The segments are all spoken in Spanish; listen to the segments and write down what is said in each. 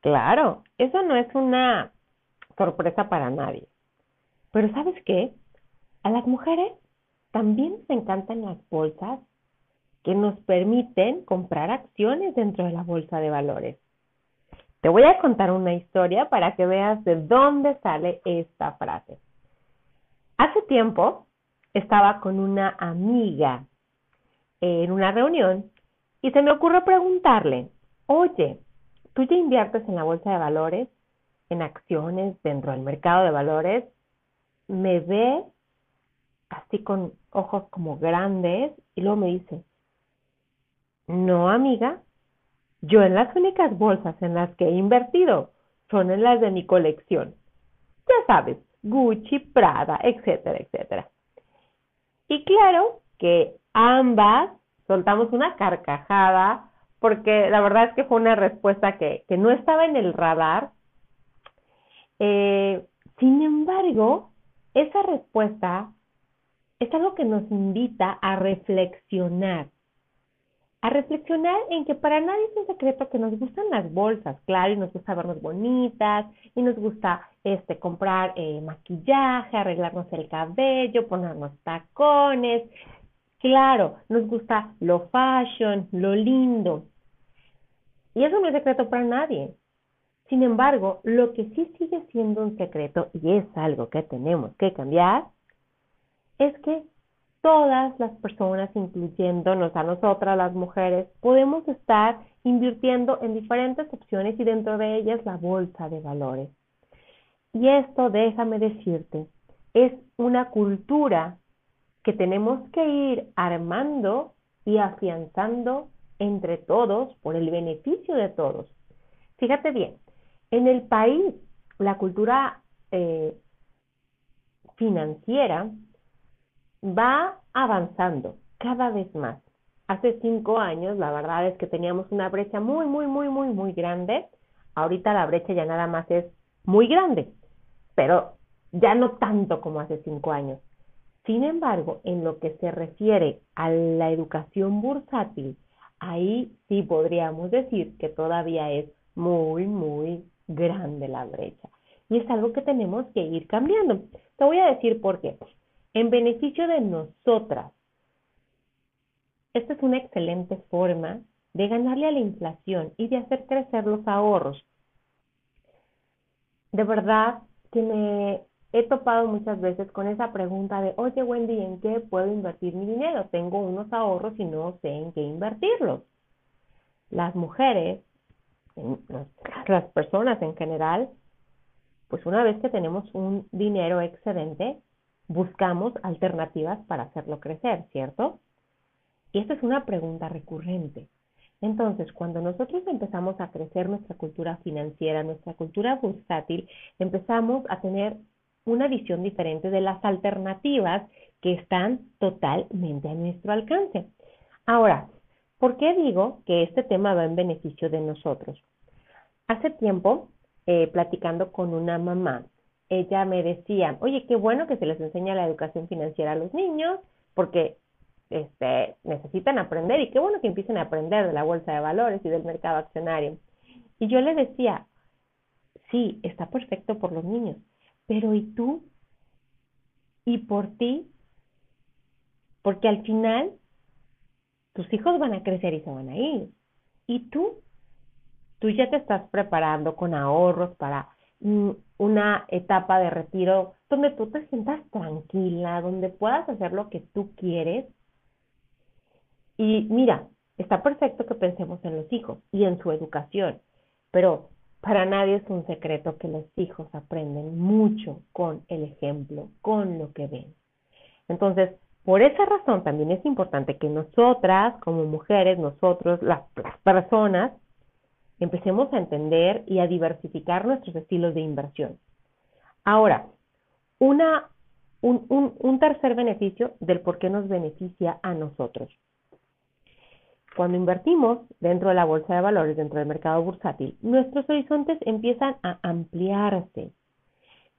Claro, eso no es una sorpresa para nadie. Pero ¿sabes qué? A las mujeres también nos encantan las bolsas que nos permiten comprar acciones dentro de la bolsa de valores. Te voy a contar una historia para que veas de dónde sale esta frase. Hace tiempo estaba con una amiga en una reunión y se me ocurrió preguntarle, oye, tú ya inviertes en la bolsa de valores, en acciones dentro del mercado de valores, me ve así con ojos como grandes y luego me dice, no amiga, yo en las únicas bolsas en las que he invertido son en las de mi colección. Ya sabes, Gucci, Prada, etcétera, etcétera. Y claro que ambas soltamos una carcajada porque la verdad es que fue una respuesta que, no estaba en el radar. Eh, sin embargo, esa respuesta es algo que nos invita a reflexionar. A reflexionar en que para nadie es un secreto que nos gustan las bolsas, claro, y nos gusta vernos bonitas, y nos gusta este, comprar eh, maquillaje, arreglarnos el cabello, ponernos tacones. Claro, nos gusta lo fashion, lo lindo. Y eso no es secreto para nadie. Sin embargo, lo que sí sigue siendo un secreto y es algo que tenemos que cambiar, es que todas las personas, incluyéndonos a nosotras las mujeres, podemos estar invirtiendo en diferentes opciones y dentro de ellas la bolsa de valores. Y esto, déjame decirte, es una cultura que tenemos que ir armando y afianzando entre todos por el beneficio de todos. Fíjate bien, en el país la cultura eh, financiera va avanzando cada vez más. Hace cinco años la verdad es que teníamos una brecha muy, muy, muy, muy, muy grande. Ahorita la brecha ya nada más es muy grande, pero ya no tanto como hace cinco años. Sin embargo, en lo que se refiere a la educación bursátil, ahí sí podríamos decir que todavía es muy, muy grande la brecha. Y es algo que tenemos que ir cambiando. Te voy a decir por qué. En beneficio de nosotras. Esta es una excelente forma de ganarle a la inflación y de hacer crecer los ahorros. De verdad que me he topado muchas veces con esa pregunta de, oye Wendy, ¿en qué puedo invertir mi dinero? Tengo unos ahorros y no sé en qué invertirlos. Las mujeres, las personas en general, pues una vez que tenemos un dinero excedente, buscamos alternativas para hacerlo crecer, ¿cierto? Y esta es una pregunta recurrente. Entonces, cuando nosotros empezamos a crecer nuestra cultura financiera, nuestra cultura bursátil, empezamos a tener una visión diferente de las alternativas que están totalmente a nuestro alcance. Ahora, ¿por qué digo que este tema va en beneficio de nosotros? Hace tiempo, eh, platicando con una mamá, ella me decía, oye, qué bueno que se les enseña la educación financiera a los niños, porque este, necesitan aprender y qué bueno que empiecen a aprender de la bolsa de valores y del mercado accionario. Y yo le decía, sí, está perfecto por los niños, pero ¿y tú? ¿Y por ti? Porque al final tus hijos van a crecer y se van a ir. ¿Y tú? Tú ya te estás preparando con ahorros para mm, una etapa de retiro donde tú te sientas tranquila, donde puedas hacer lo que tú quieres. Y mira, está perfecto que pensemos en los hijos y en su educación, pero para nadie es un secreto que los hijos aprenden mucho con el ejemplo, con lo que ven. Entonces, por esa razón también es importante que nosotras, como mujeres, nosotros, las, personas, empecemos a entender y a diversificar nuestros estilos de inversión. Ahora, una, un, un tercer beneficio del por qué nos beneficia a nosotros. Cuando invertimos dentro de la bolsa de valores, dentro del mercado bursátil, nuestros horizontes empiezan a ampliarse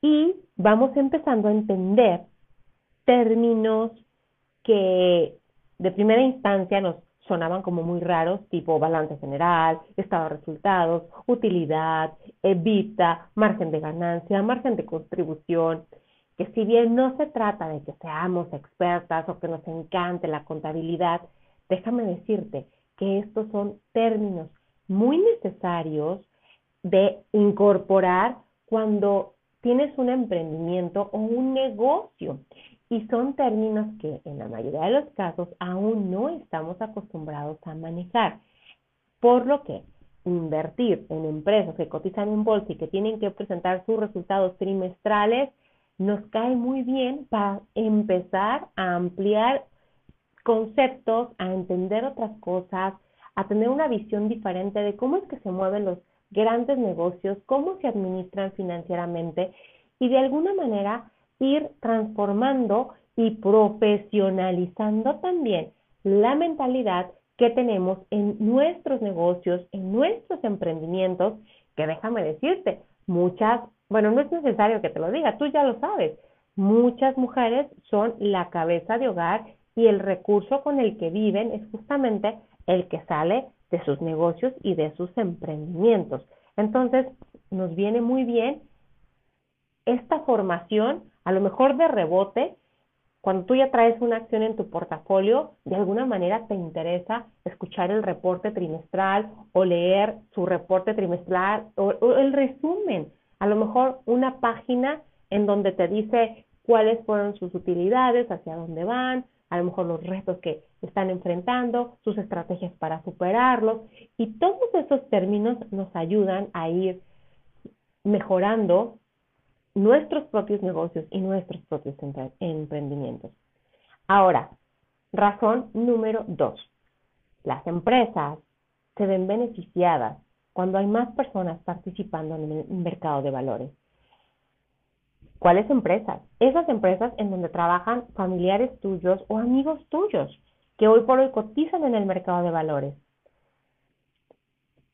y vamos empezando a entender términos que de primera instancia nos sonaban como muy raros, tipo balance general, estado de resultados, utilidad, evita, margen de ganancia, margen de contribución, que si bien no se trata de que seamos expertas o que nos encante la contabilidad, déjame decirte que estos son términos muy necesarios de incorporar cuando tienes un emprendimiento o un negocio. Y son términos que en la mayoría de los casos aún no estamos acostumbrados a manejar. Por lo que invertir en empresas que cotizan en bolsa y que tienen que presentar sus resultados trimestrales nos cae muy bien para empezar a ampliar conceptos, a entender otras cosas, a tener una visión diferente de cómo es que se mueven los grandes negocios, cómo se administran financieramente y de alguna manera ir transformando y profesionalizando también la mentalidad que tenemos en nuestros negocios, en nuestros emprendimientos, que déjame decirte, muchas, bueno, no es necesario que te lo diga, tú ya lo sabes, muchas mujeres son la cabeza de hogar y el recurso con el que viven es justamente el que sale de sus negocios y de sus emprendimientos. Entonces, nos viene muy bien esta formación, a lo mejor de rebote, cuando tú ya traes una acción en tu portafolio, de alguna manera te interesa escuchar el reporte trimestral o leer su reporte trimestral o, el resumen. A lo mejor una página en donde te dice cuáles fueron sus utilidades, hacia dónde van, a lo mejor los retos que están enfrentando, sus estrategias para superarlos y todos esos términos nos ayudan a ir mejorando nuestros propios negocios y nuestros propios emprendimientos. Ahora, razón número dos. Las empresas se ven beneficiadas cuando hay más personas participando en el mercado de valores. ¿Cuáles empresas? Esas empresas en donde trabajan familiares tuyos o amigos tuyos que hoy por hoy cotizan en el mercado de valores.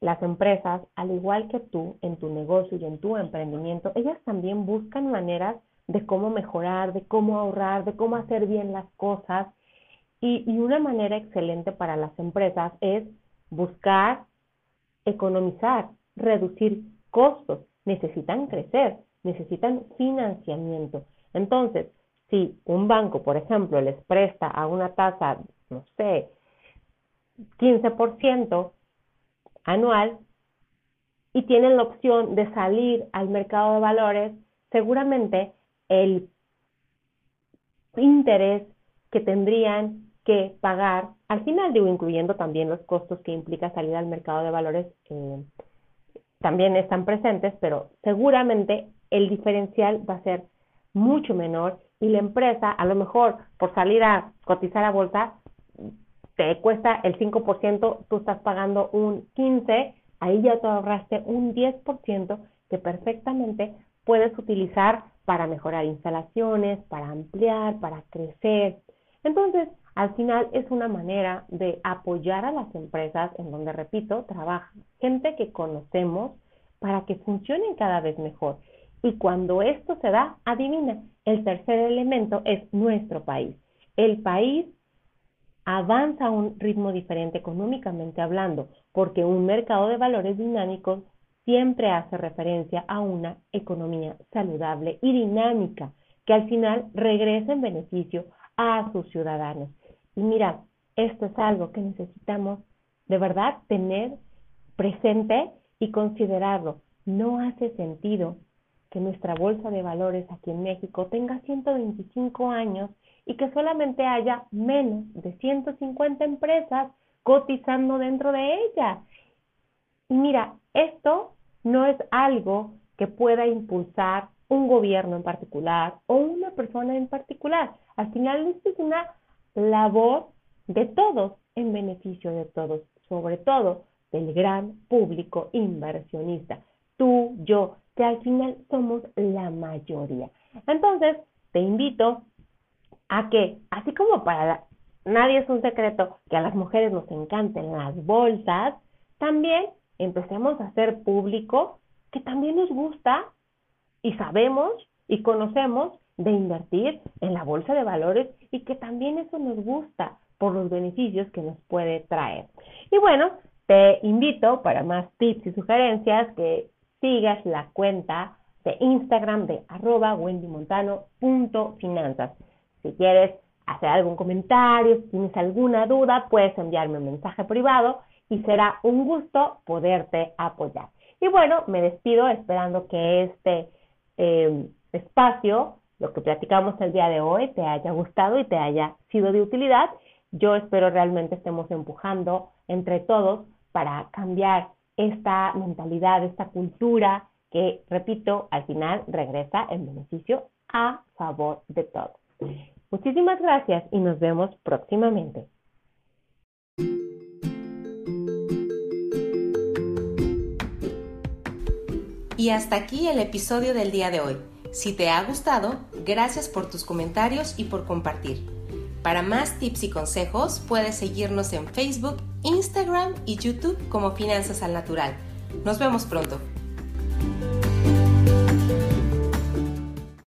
Las empresas, al igual que tú en tu negocio y en tu emprendimiento, ellas también buscan maneras de cómo mejorar, de cómo ahorrar, de cómo hacer bien las cosas. Y, y una manera excelente para las empresas es buscar economizar, reducir costos. Necesitan crecer necesitan financiamiento. Entonces, si un banco, por ejemplo, les presta a una tasa, no sé, 15% anual y tienen la opción de salir al mercado de valores, seguramente el interés que tendrían que pagar, al final digo, incluyendo también los costos que implica salir al mercado de valores, eh, también están presentes, pero seguramente el diferencial va a ser mucho menor y la empresa, a lo mejor por salir a cotizar a bolsa, te cuesta el 5%, tú estás pagando un 15%, ahí ya te ahorraste un 10% que perfectamente puedes utilizar para mejorar instalaciones, para ampliar, para crecer. Entonces, al final es una manera de apoyar a las empresas en donde, repito, trabaja gente que conocemos para que funcionen cada vez mejor. Y cuando esto se da, adivina, el tercer elemento es nuestro país. El país avanza a un ritmo diferente económicamente hablando, porque un mercado de valores dinámicos siempre hace referencia a una economía saludable y dinámica, que al final regresa en beneficio a sus ciudadanos. Y mira, esto es algo que necesitamos de verdad tener presente y considerarlo. No hace sentido que nuestra bolsa de valores aquí en México tenga 125 años y que solamente haya menos de 150 empresas cotizando dentro de ella. Y mira, esto no es algo que pueda impulsar un gobierno en particular o una persona en particular. Al final, esto es una labor de todos en beneficio de todos, sobre todo del gran público inversionista. Tú, yo, que al final somos la mayoría. Entonces, te invito a que, así como para nadie es un secreto que a las mujeres nos encanten las bolsas, también empecemos a hacer público que también nos gusta y sabemos y conocemos de invertir en la bolsa de valores y que también eso nos gusta por los beneficios que nos puede traer. Y bueno, te invito para más tips y sugerencias que sigas la cuenta de Instagram de arroba wendymontano.finanzas. Si quieres hacer algún comentario, si tienes alguna duda, puedes enviarme un mensaje privado y será un gusto poderte apoyar. Y bueno, me despido esperando que este eh, espacio, lo que platicamos el día de hoy, te haya gustado y te haya sido de utilidad. Yo espero realmente estemos empujando entre todos para cambiar esta mentalidad, esta cultura que, repito, al final regresa en beneficio a favor de todos. Muchísimas gracias y nos vemos próximamente. Y hasta aquí el episodio del día de hoy. Si te ha gustado, gracias por tus comentarios y por compartir. Para más tips y consejos, puedes seguirnos en Facebook, Instagram y YouTube como Finanzas al Natural. Nos vemos pronto.